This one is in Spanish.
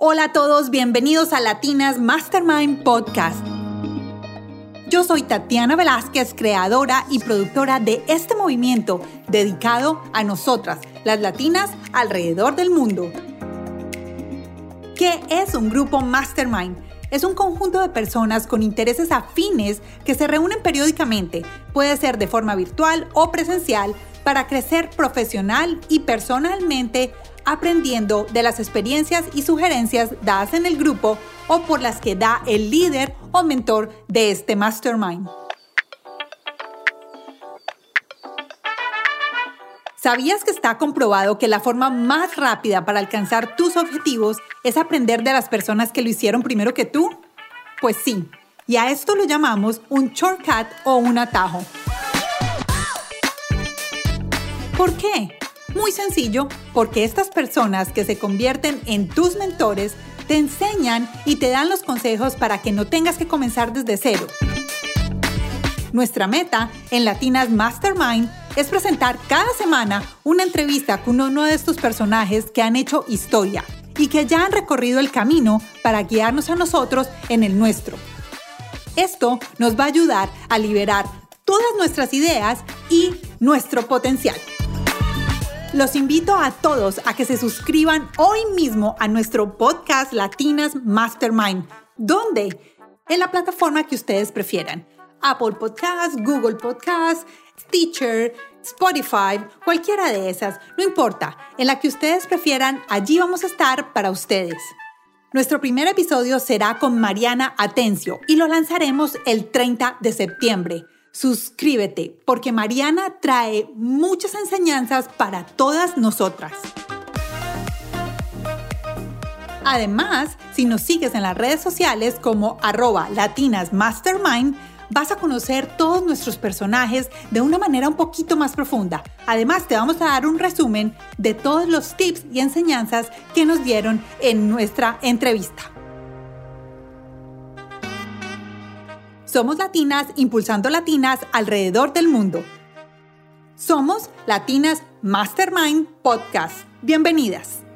Hola a todos, bienvenidos a Latinas Mastermind Podcast. Yo soy Tatiana Velázquez, creadora y productora de este movimiento dedicado a nosotras, las latinas alrededor del mundo. ¿Qué es un grupo Mastermind? Es un conjunto de personas con intereses afines que se reúnen periódicamente, puede ser de forma virtual o presencial, para crecer profesional y personalmente aprendiendo de las experiencias y sugerencias dadas en el grupo o por las que da el líder o mentor de este mastermind. ¿Sabías que está comprobado que la forma más rápida para alcanzar tus objetivos es aprender de las personas que lo hicieron primero que tú? Pues sí, y a esto lo llamamos un shortcut o un atajo. ¿Por qué? Muy sencillo, porque estas personas que se convierten en tus mentores te enseñan y te dan los consejos para que no tengas que comenzar desde cero. Nuestra meta en Latinas Mastermind es presentar cada semana una entrevista con uno de estos personajes que han hecho historia y que ya han recorrido el camino para guiarnos a nosotros en el nuestro. Esto nos va a ayudar a liberar todas nuestras ideas y nuestro potencial. Los invito a todos a que se suscriban hoy mismo a nuestro podcast Latinas Mastermind. ¿Dónde? En la plataforma que ustedes prefieran. Apple Podcasts, Google Podcasts, Stitcher, Spotify, cualquiera de esas, no importa, en la que ustedes prefieran, allí vamos a estar para ustedes. Nuestro primer episodio será con Mariana Atencio y lo lanzaremos el 30 de septiembre suscríbete, porque Mariana trae muchas enseñanzas para todas nosotras. Además, si nos sigues en las redes sociales como arroba latinasmastermind, vas a conocer todos nuestros personajes de una manera un poquito más profunda. Además, te vamos a dar un resumen de todos los tips y enseñanzas que nos dieron en nuestra entrevista. Somos latinas impulsando latinas alrededor del mundo. Somos Latinas Mastermind Podcast. Bienvenidas.